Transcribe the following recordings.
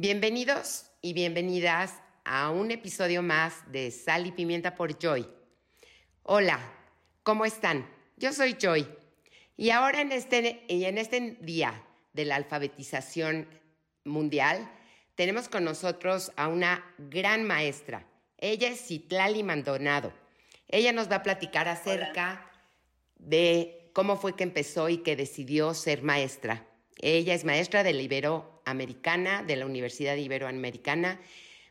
Bienvenidos y bienvenidas a un episodio más de Sal y Pimienta por Joy. Hola, ¿cómo están? Yo soy Joy y ahora en este, en este día de la alfabetización mundial tenemos con nosotros a una gran maestra. Ella es Citlali Maldonado. Ella nos va a platicar acerca de cómo fue que empezó y que decidió ser maestra. Ella es maestra de la Iberoamericana, de la Universidad Iberoamericana.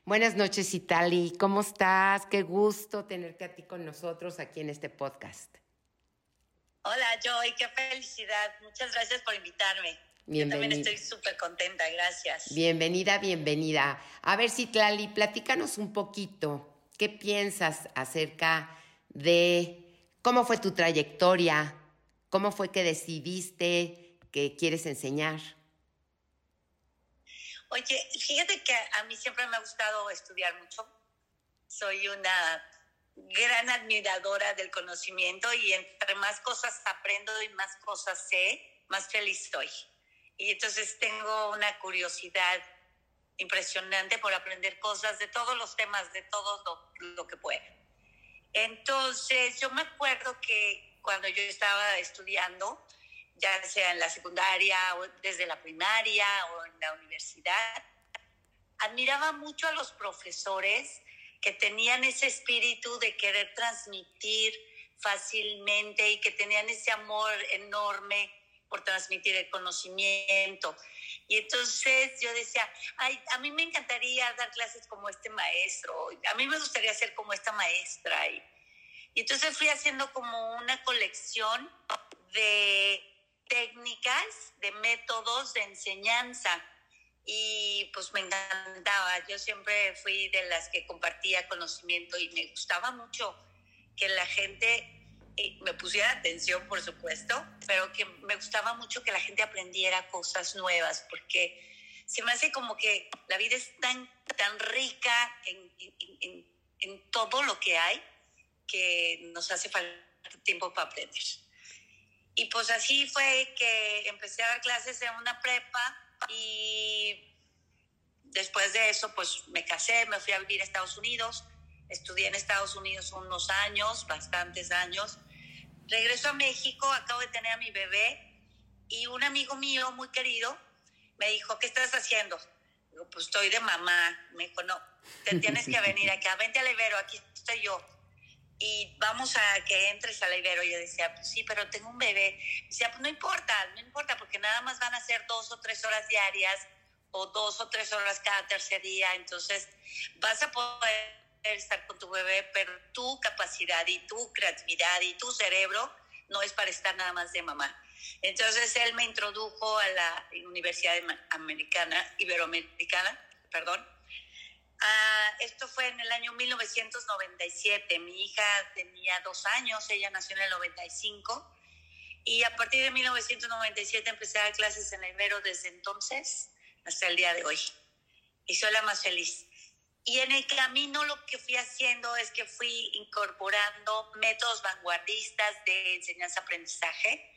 Buenas noches, Itali. ¿Cómo estás? Qué gusto tenerte a ti con nosotros aquí en este podcast. Hola, Joy. Qué felicidad. Muchas gracias por invitarme. Yo también estoy súper contenta. Gracias. Bienvenida, bienvenida. A ver, Citlali, platícanos un poquito. ¿Qué piensas acerca de cómo fue tu trayectoria? ¿Cómo fue que decidiste que quieres enseñar? Oye, fíjate que a mí siempre me ha gustado estudiar mucho. Soy una gran admiradora del conocimiento y entre más cosas aprendo y más cosas sé, más feliz estoy. Y entonces tengo una curiosidad impresionante por aprender cosas de todos los temas, de todo lo, lo que pueda. Entonces, yo me acuerdo que cuando yo estaba estudiando, ya sea en la secundaria o desde la primaria o en la universidad. Admiraba mucho a los profesores que tenían ese espíritu de querer transmitir fácilmente y que tenían ese amor enorme por transmitir el conocimiento. Y entonces yo decía, ay, a mí me encantaría dar clases como este maestro, a mí me gustaría ser como esta maestra. Y, y entonces fui haciendo como una colección de técnicas, de métodos de enseñanza. Y pues me encantaba. Yo siempre fui de las que compartía conocimiento y me gustaba mucho que la gente eh, me pusiera atención, por supuesto, pero que me gustaba mucho que la gente aprendiera cosas nuevas, porque se me hace como que la vida es tan, tan rica en, en, en todo lo que hay que nos hace falta tiempo para aprender. Y pues así fue que empecé a dar clases en una prepa y después de eso pues me casé, me fui a vivir a Estados Unidos, estudié en Estados Unidos unos años, bastantes años. Regreso a México, acabo de tener a mi bebé y un amigo mío muy querido me dijo, ¿qué estás haciendo? Digo, pues estoy de mamá. Me dijo, no, te tienes que venir acá, vente al Ibero, aquí estoy yo y vamos a que entres al Ibero. Y yo decía, pues sí, pero tengo un bebé. decía, pues no importa, no importa, porque nada más van a ser dos o tres horas diarias o dos o tres horas cada tercer día. Entonces vas a poder estar con tu bebé, pero tu capacidad y tu creatividad y tu cerebro no es para estar nada más de mamá. Entonces él me introdujo a la Universidad Americana, Iberoamericana, perdón, Ah, esto fue en el año 1997. Mi hija tenía dos años, ella nació en el 95. Y a partir de 1997 empecé a dar clases en el Ibero desde entonces hasta el día de hoy. Y soy la más feliz. Y en el camino lo que fui haciendo es que fui incorporando métodos vanguardistas de enseñanza-aprendizaje,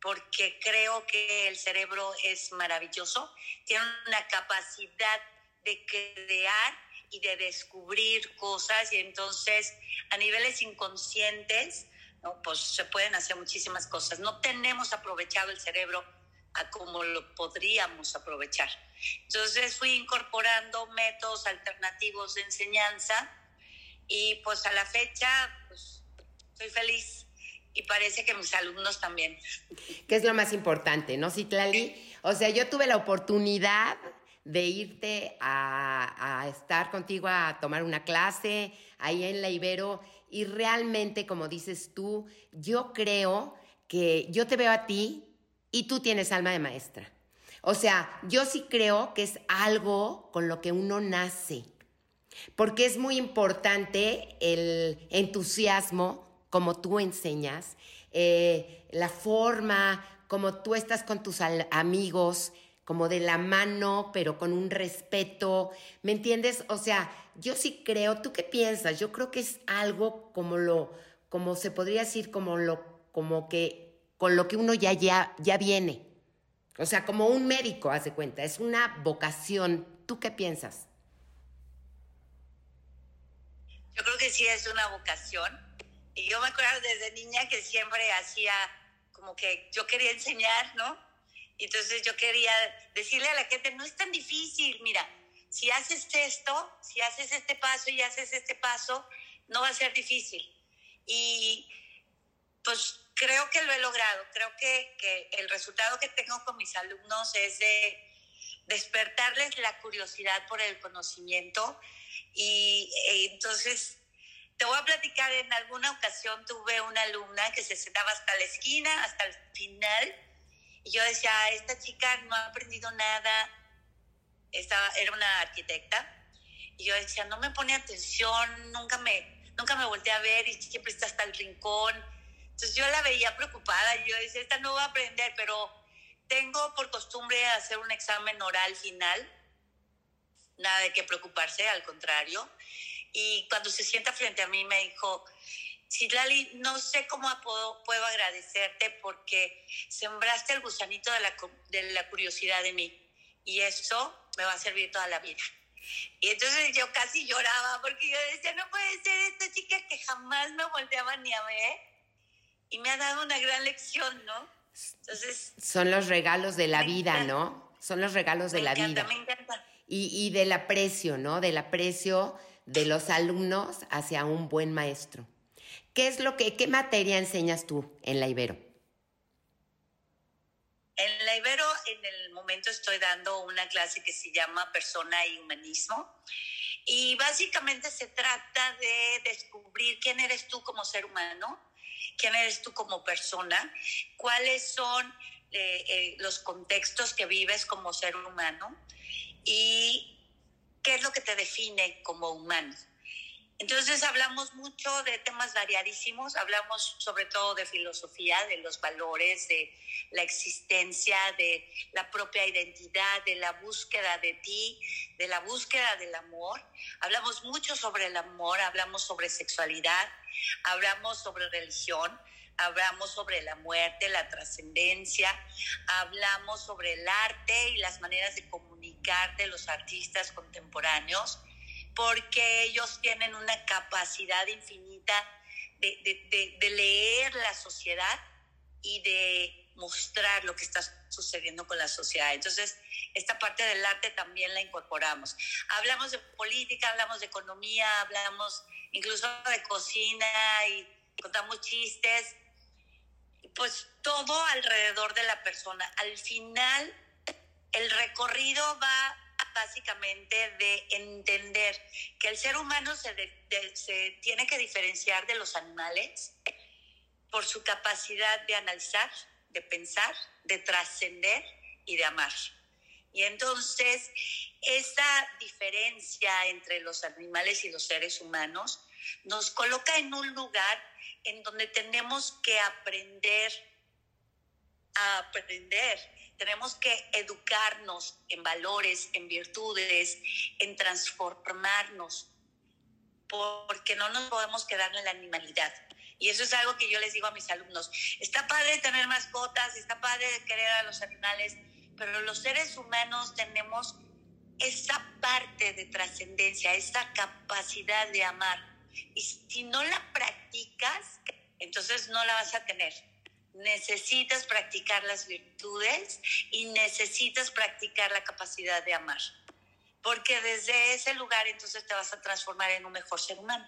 porque creo que el cerebro es maravilloso, tiene una capacidad de crear y de descubrir cosas y entonces a niveles inconscientes, ¿no? pues se pueden hacer muchísimas cosas. No tenemos aprovechado el cerebro a como lo podríamos aprovechar. Entonces fui incorporando métodos alternativos de enseñanza y pues a la fecha pues estoy feliz y parece que mis alumnos también. ¿Qué es lo más importante, no, Citlali? O sea, yo tuve la oportunidad de irte a, estar contigo a tomar una clase ahí en la Ibero y realmente, como dices tú, yo creo que yo te veo a ti y tú tienes alma de maestra. O sea, yo sí creo que es algo con lo que uno nace, porque es muy importante el entusiasmo, como tú enseñas, eh, la forma, como tú estás con tus amigos, como de la mano, pero con un respeto, ¿me entiendes? O sea, yo sí creo, ¿tú qué piensas? Yo creo que es algo como lo, como se podría decir, como lo, como que, con lo que uno ya, ya, ya viene. O sea, como un médico, haz de cuenta, es una vocación. ¿Tú qué piensas? Yo creo que sí es una vocación. Y yo me acuerdo desde niña que siempre hacía como que yo quería enseñar, ¿no? Y entonces yo quería decirle a la gente, no es tan difícil, mira, si haces esto, si haces este paso y haces este paso, no va a ser difícil. Y pues creo que lo he logrado. Creo que, que el resultado que tengo con mis alumnos es de despertarles la curiosidad por el conocimiento. Y eh, entonces, te voy a platicar, en alguna ocasión tuve una alumna que se sentaba hasta la esquina, hasta el final, y yo decía, esta chica no ha aprendido nada, estaba, era una arquitecta, y yo decía, no me pone atención, nunca me, nunca me volteé a ver y siempre está hasta el rincón. Entonces yo la veía preocupada, y yo decía, esta no va a aprender, pero tengo por costumbre hacer un examen oral final, nada de qué preocuparse, al contrario. Y cuando se sienta frente a mí me dijo, Citlali, no sé cómo puedo, puedo agradecerte porque sembraste el gusanito de la, de la curiosidad de mí y eso me va a servir toda la vida. Y entonces yo casi lloraba porque yo decía, no puede ser esta chica que jamás me volteaba ni a ver y me ha dado una gran lección, ¿no? Entonces... Son los regalos de la vida, ¿no? Son los regalos de la vida. Me encanta. Y, y del aprecio, ¿no? Del aprecio de los alumnos hacia un buen maestro. ¿Qué es lo que, qué materia enseñas tú en la Ibero? En la Ibero, en el momento estoy dando una clase que se llama Persona y Humanismo. Y básicamente se trata de descubrir quién eres tú como ser humano, quién eres tú como persona, cuáles son eh, eh, los contextos que vives como ser humano y qué es lo que te define como humano. Entonces hablamos mucho de temas variadísimos, hablamos sobre todo de filosofía, de los valores, de la existencia, de la propia identidad, de la búsqueda de ti, de la búsqueda del amor. Hablamos mucho sobre el amor, hablamos sobre sexualidad, hablamos sobre religión, hablamos sobre la muerte, la trascendencia, hablamos sobre el arte y las maneras de comunicar de los artistas contemporáneos, porque ellos tienen una capacidad infinita de, leer la sociedad y de mostrar lo que está sucediendo con la sociedad. Entonces, esta parte del arte también la incorporamos. Hablamos de política, hablamos de economía, hablamos incluso de cocina y contamos chistes pues todo alrededor de la persona. Al final, el recorrido va básicamente de entender que el ser humano se, se tiene que diferenciar de los animales por su capacidad de analizar, de pensar, de trascender y de amar. Y entonces, esa diferencia entre los animales y los seres humanos nos coloca en un lugar en donde tenemos que aprender a aprender. Tenemos que educarnos en valores, en virtudes, en transformarnos, porque no nos podemos quedar en la animalidad. Y eso es algo que yo les digo a mis alumnos. Está padre tener mascotas, está padre querer a los animales, pero los seres humanos tenemos esa parte de trascendencia, esa capacidad de amar y si no la practicas, entonces no la vas a tener. Necesitas practicar las virtudes y necesitas practicar la capacidad de amar. Porque desde ese lugar entonces te vas a transformar en un mejor ser humano.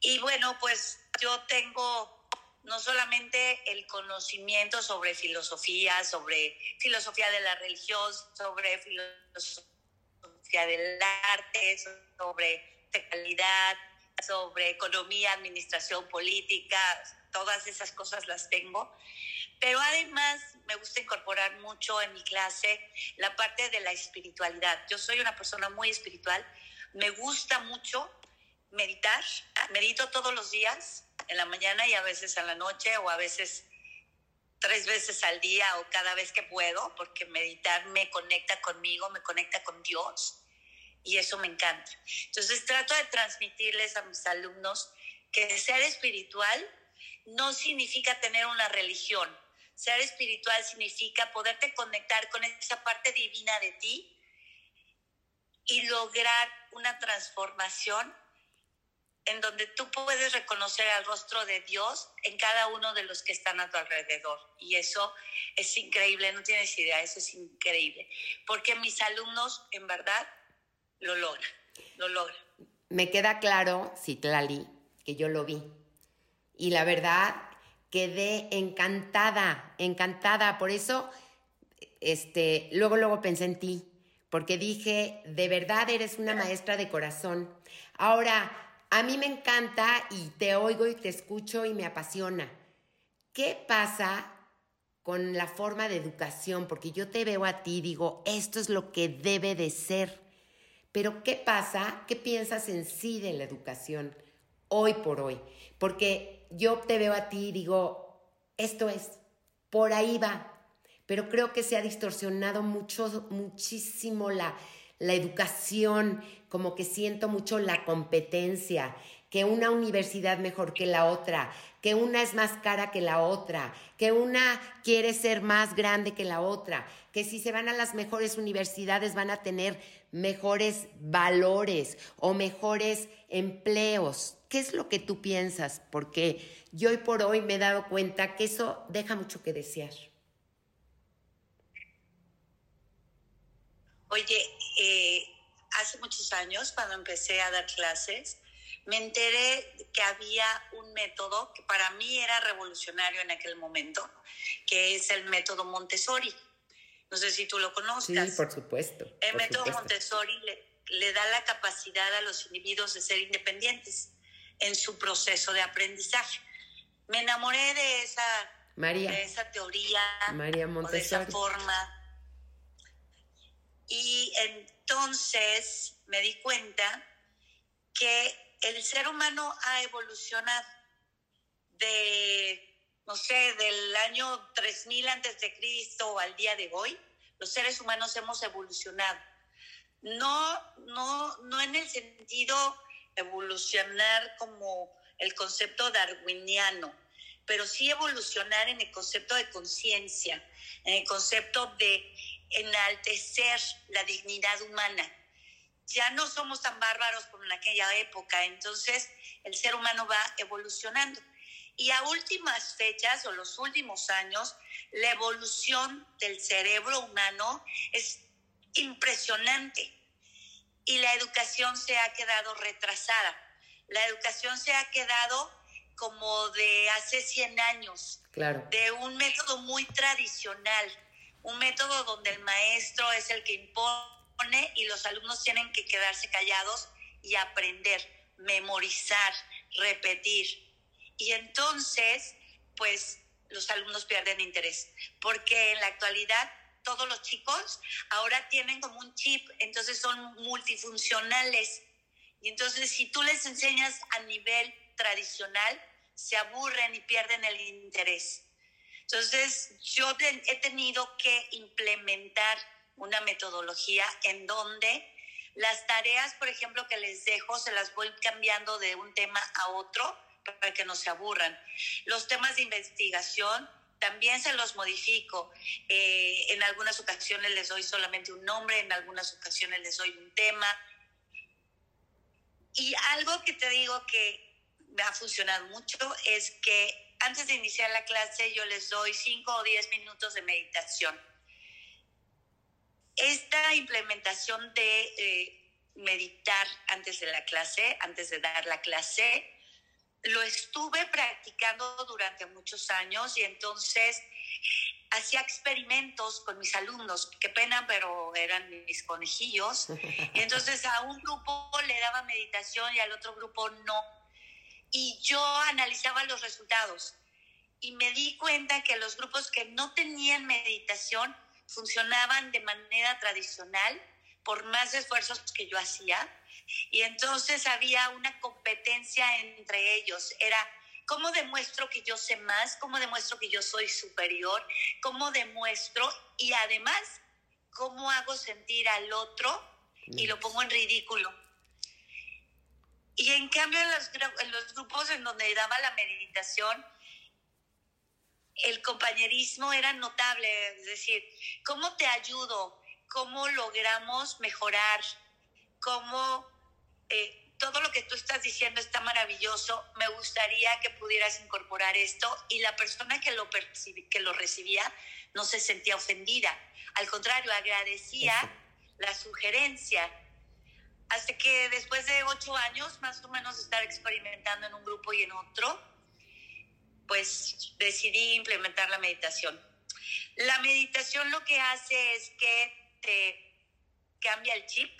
Y bueno, pues yo tengo no solamente el conocimiento sobre filosofía, sobre filosofía de la religión, sobre filosofía del arte, sobre calidad, sobre economía, administración política, todas esas cosas las tengo. Pero además me gusta incorporar mucho en mi clase la parte de la espiritualidad. Yo soy una persona muy espiritual, me gusta mucho meditar, medito todos los días, en la mañana y a veces en la noche o a veces tres veces al día o cada vez que puedo, porque meditar me conecta conmigo, me conecta con Dios y eso me encanta. Entonces trato de transmitirles a mis alumnos que ser espiritual no significa tener una religión, Ser espiritual significa poderte conectar con esa parte divina de ti y lograr una transformación en donde tú puedes reconocer al rostro de Dios en cada uno de los que están a tu alrededor. Y eso es increíble, no tienes idea, eso es increíble. Porque mis alumnos, en verdad, lo logran, lo logran. Me queda claro, Citlali, que yo lo vi. Y la verdad, quedé encantada, encantada. Por eso, este, luego, luego pensé en ti, porque dije, de verdad eres una maestra de corazón. Ahora, a mí me encanta y te oigo y te escucho y me apasiona. ¿Qué pasa con la forma de educación? Porque yo te veo a ti y digo, esto es lo que debe de ser. Pero ¿qué pasa? ¿Qué piensas en sí de la educación hoy por hoy? Porque yo te veo a ti y digo, esto es, por ahí va. Pero creo que se ha distorsionado mucho, muchísimo la, la educación, como que siento mucho la competencia, que una universidad mejor que la otra, que una es más cara que la otra, que una quiere ser más grande que la otra, que si se van a las mejores universidades van a tener mejores valores o mejores empleos. ¿Qué es lo que tú piensas? Porque yo hoy por hoy me he dado cuenta que eso deja mucho que desear. Oye, eh, hace muchos años, cuando empecé a dar clases, me enteré que había un método que para mí era revolucionario en aquel momento, que es el método Montessori. No sé si tú lo conozcas. Sí, por supuesto. El método Montessori le, da la capacidad a los individuos de ser independientes en su proceso de aprendizaje. Me enamoré de esa, María. De esa teoría, María de esa forma y entonces me di cuenta que el ser humano ha evolucionado de, no sé, del año 3000 antes de Cristo al día de hoy. Los seres humanos hemos evolucionado. No, no, no en el sentido evolucionar como el concepto darwiniano, pero sí evolucionar en el concepto de conciencia, en el concepto de enaltecer la dignidad humana. Ya no somos tan bárbaros como en aquella época, entonces el ser humano va evolucionando. Y a últimas fechas o los últimos años, la evolución del cerebro humano es impresionante y la educación se ha quedado retrasada. La educación se ha quedado como de hace 100 años, claro. de un método muy tradicional, un método donde el maestro es el que impone y los alumnos tienen que quedarse callados y aprender, memorizar, repetir. Y entonces, pues los alumnos pierden interés, porque en la actualidad todos los chicos ahora tienen como un chip, entonces son multifuncionales. Y entonces si tú les enseñas a nivel tradicional, se aburren y pierden el interés. Entonces, yo he tenido que implementar una metodología en donde las tareas, por ejemplo, que les dejo, se las voy cambiando de un tema a otro para que no se aburran. Los temas de investigación también se los modifico. Eh, en algunas ocasiones les doy solamente un nombre, en algunas ocasiones les doy un tema. Y algo que te digo que me ha funcionado mucho es que antes de iniciar la clase yo les doy 5 o 10 minutos de meditación. Esta implementación de eh, meditar antes de la clase, antes de dar la clase, lo estuve practicando durante muchos años y entonces hacía experimentos con mis alumnos, qué pena, pero eran mis conejillos. Y entonces a un grupo le daba meditación y al otro grupo no. Y yo analizaba los resultados y me di cuenta que los grupos que no tenían meditación funcionaban de manera tradicional por más esfuerzos que yo hacía y entonces había una competencia entre ellos. Era cómo demuestro que yo sé más, cómo demuestro que yo soy superior, cómo demuestro y además cómo hago sentir al otro y lo pongo en ridículo. Y en cambio en los, grupos en donde daba la meditación, el compañerismo era notable, es decir, ¿cómo te ayudo? ¿Cómo logramos mejorar? ¿Cómo eh, todo lo que tú estás diciendo está maravilloso? Me gustaría que pudieras incorporar esto y la persona que lo, que lo recibía no se sentía ofendida, al contrario, agradecía la sugerencia. Hasta que después de ocho años, más o menos, estar experimentando en un grupo y en otro, pues decidí implementar la meditación. La meditación lo que hace es que te cambia el chip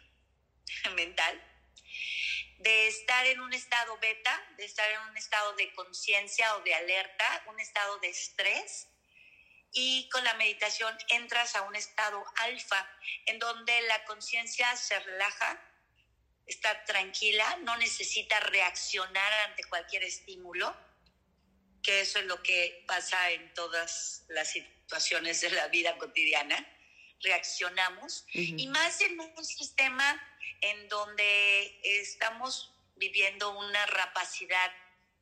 mental de estar en un estado beta, de estar en un estado de conciencia o de alerta, un estado de estrés, y con la meditación entras a un estado alfa, en donde la conciencia se relaja, está tranquila, no necesita reaccionar ante cualquier estímulo que eso es lo que pasa en todas las situaciones de la vida cotidiana. Reaccionamos y más en un sistema en donde estamos viviendo una rapacidad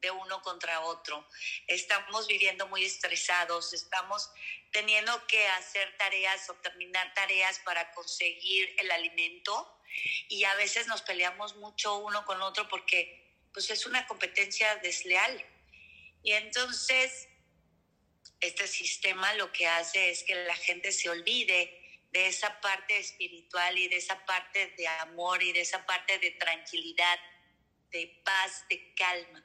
de uno contra otro. Estamos viviendo muy estresados, estamos teniendo que hacer tareas o terminar tareas para conseguir el alimento y a veces nos peleamos mucho uno con otro porque pues es una competencia desleal. Y entonces, este sistema lo que hace es que la gente se olvide de esa parte espiritual y de esa parte de amor y de esa parte de tranquilidad, de paz, de calma.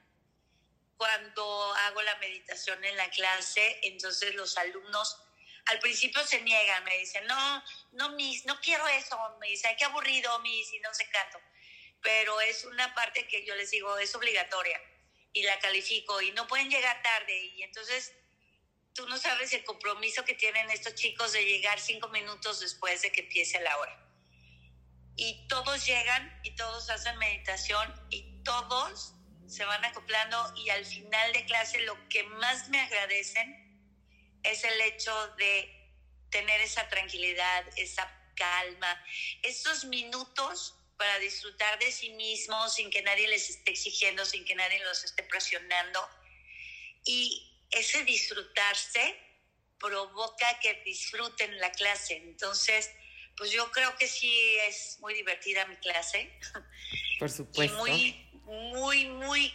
Cuando hago la meditación en la clase, entonces los alumnos al principio se niegan, me dicen, no, no, Miss, no quiero eso, me dicen, qué aburrido, Miss, y no sé canto. Pero es una parte que yo les digo, es obligatoria y la califico y no pueden llegar tarde y entonces tú no sabes el compromiso que tienen estos chicos de llegar cinco minutos después de que empiece la hora. Y todos llegan y todos hacen meditación y todos se van acoplando y al final de clase lo que más me agradecen es el hecho de tener esa tranquilidad, esa calma, esos minutos para disfrutar de sí mismos sin que nadie les esté exigiendo, sin que nadie los esté presionando. Y ese disfrutarse provoca que disfruten la clase. Entonces, pues yo creo que sí es muy divertida mi clase. Por supuesto. muy, muy, muy,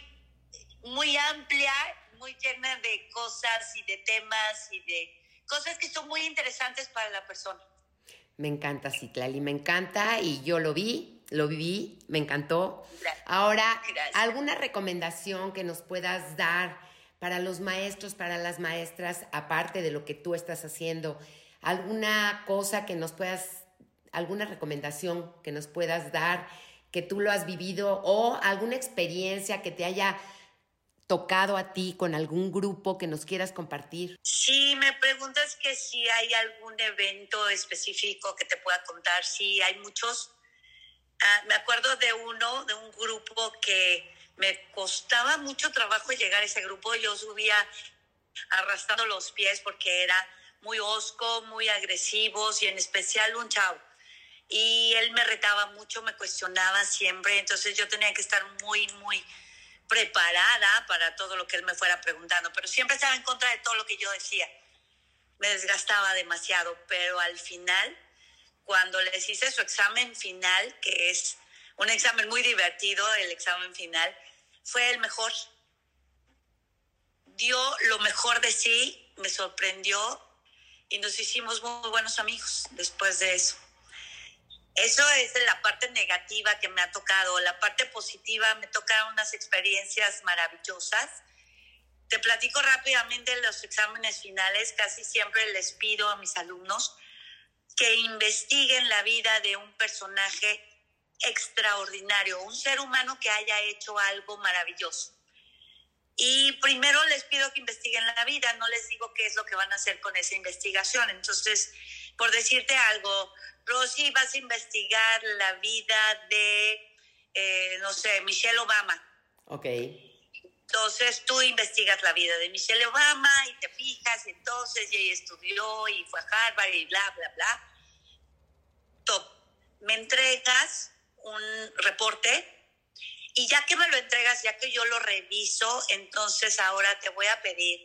muy amplia, muy llena de cosas y de temas y de cosas que son muy interesantes para la persona. Me encanta, Citlali, me encanta y yo lo vi, lo viví, me encantó. Ahora, ¿alguna recomendación que nos puedas dar para los maestros, para las maestras, aparte de lo que tú estás haciendo? ¿Alguna cosa que nos puedas, alguna recomendación que nos puedas dar, que tú lo has vivido o alguna experiencia que te haya tocado a ti con algún grupo que nos quieras compartir? Sí, me preguntas que si hay algún evento específico que te pueda contar. Sí, hay muchos. Ah, me acuerdo de uno, de un grupo que me costaba mucho trabajo llegar a ese grupo. Yo subía arrastrando los pies porque era muy osco, muy agresivos y en especial un chavo. Y él me retaba mucho, me cuestionaba siempre, entonces yo tenía que estar muy, muy preparada para todo lo que él me fuera preguntando, pero siempre estaba en contra de todo lo que yo decía. Me desgastaba demasiado, pero al final cuando les hice su examen final, que es un examen muy divertido, el examen final, fue el mejor. Dio lo mejor de sí, me sorprendió y nos hicimos muy buenos amigos después de eso. Eso es la parte negativa que me ha tocado. La parte positiva me tocaron unas experiencias maravillosas. Te platico rápidamente los exámenes finales. Casi siempre les pido a mis alumnos que investiguen la vida de un personaje extraordinario, un ser humano que haya hecho algo maravilloso. Y primero les pido que investiguen la vida, no les digo qué es lo que van a hacer con esa investigación. Entonces, por decirte algo, Rosy, vas a investigar la vida de, eh, no sé, Michelle Obama. Ok. Entonces tú investigas la vida de Michelle Obama y te fijas, y entonces ella estudió y fue a Harvard y bla, bla, bla. Top. Me entregas un reporte y ya que me lo entregas, ya que yo lo reviso, entonces ahora te voy a pedir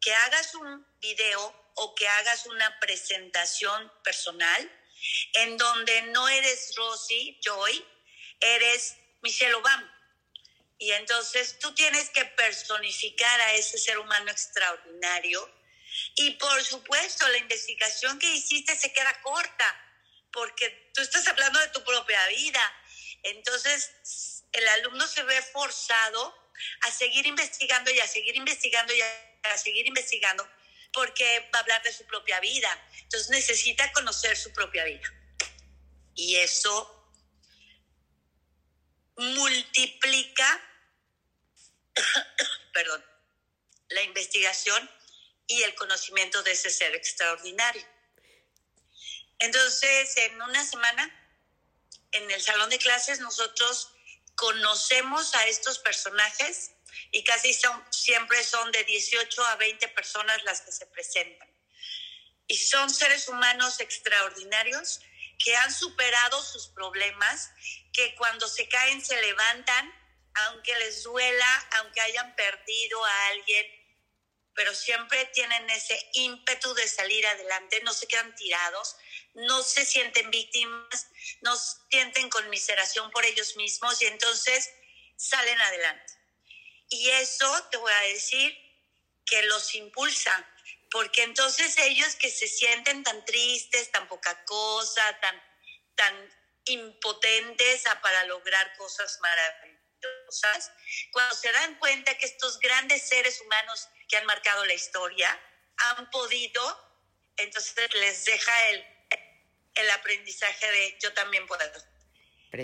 que hagas un video o que hagas una presentación personal en donde no eres Rosy Joy, eres Michelle Obama. Y entonces tú tienes que personificar a ese ser humano extraordinario. Y por supuesto, la investigación que hiciste se queda corta, porque tú estás hablando de tu propia vida. Entonces, el alumno se ve forzado a seguir investigando y a seguir investigando y a seguir investigando, porque va a hablar de su propia vida. Entonces necesita conocer su propia vida. Y eso multiplica, perdón, la investigación y el conocimiento de ese ser extraordinario. Entonces, en una semana, en el salón de clases, nosotros conocemos a estos personajes y casi son, siempre son de 18 a 20 personas las que se presentan. Y son seres humanos extraordinarios que han superado sus problemas, que cuando se caen se levantan, aunque les duela, aunque hayan perdido a alguien, pero siempre tienen ese ímpetu de salir adelante, no se quedan tirados, no se sienten víctimas, no sienten conmiseración por ellos mismos y entonces salen adelante. Y eso te voy a decir que los impulsa, porque entonces ellos que se sienten tan tristes, tan poca cosa, tan, tan impotentes a para lograr cosas maravillosas, cuando se dan cuenta que estos grandes seres humanos que han marcado la historia han podido, entonces les deja el, el aprendizaje de yo también puedo.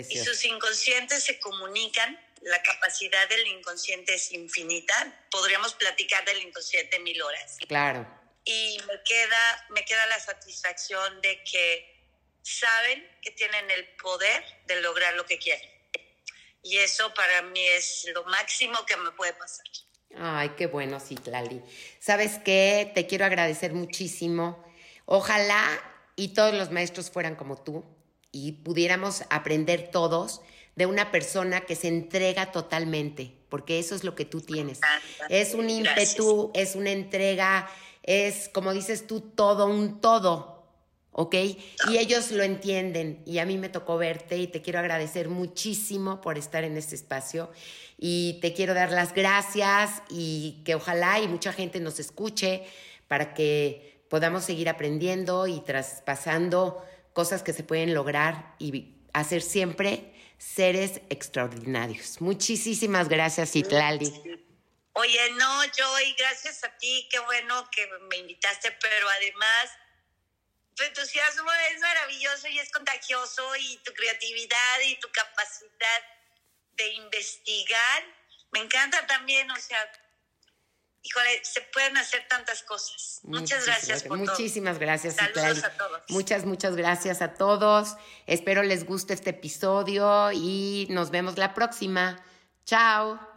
Y sus inconscientes se comunican la capacidad del inconsciente es infinita. Podríamos platicar del inconsciente mil horas. Claro. Y me queda, me queda la satisfacción de que saben que tienen el poder de lograr lo que quieren. Y eso para mí es lo máximo que me puede pasar. Ay, qué bueno, Citlali. ¿Sabes qué? Te quiero agradecer muchísimo. Ojalá y todos los maestros fueran como tú y pudiéramos aprender todos de una persona que se entrega totalmente, porque eso es lo que tú tienes. Es un ímpetu, es una entrega, es, como dices tú, todo, un todo, ¿ok? Y ellos lo entienden y a mí me tocó verte y te quiero agradecer muchísimo por estar en este espacio y te quiero dar las gracias y que ojalá y mucha gente nos escuche para que podamos seguir aprendiendo y traspasando cosas que se pueden lograr y hacer siempre seres extraordinarios. Muchísimas gracias, Itlali. Oye, no, Joy, gracias a ti, qué bueno que me invitaste, pero además tu entusiasmo es maravilloso y es contagioso y tu creatividad y tu capacidad de investigar. Me encanta también, o sea, híjole, se pueden hacer tantas cosas. Muchas gracias por Muchísimas gracias. Saludos a todos. Muchas, muchas gracias a todos. Espero les guste este episodio y nos vemos la próxima. Chao.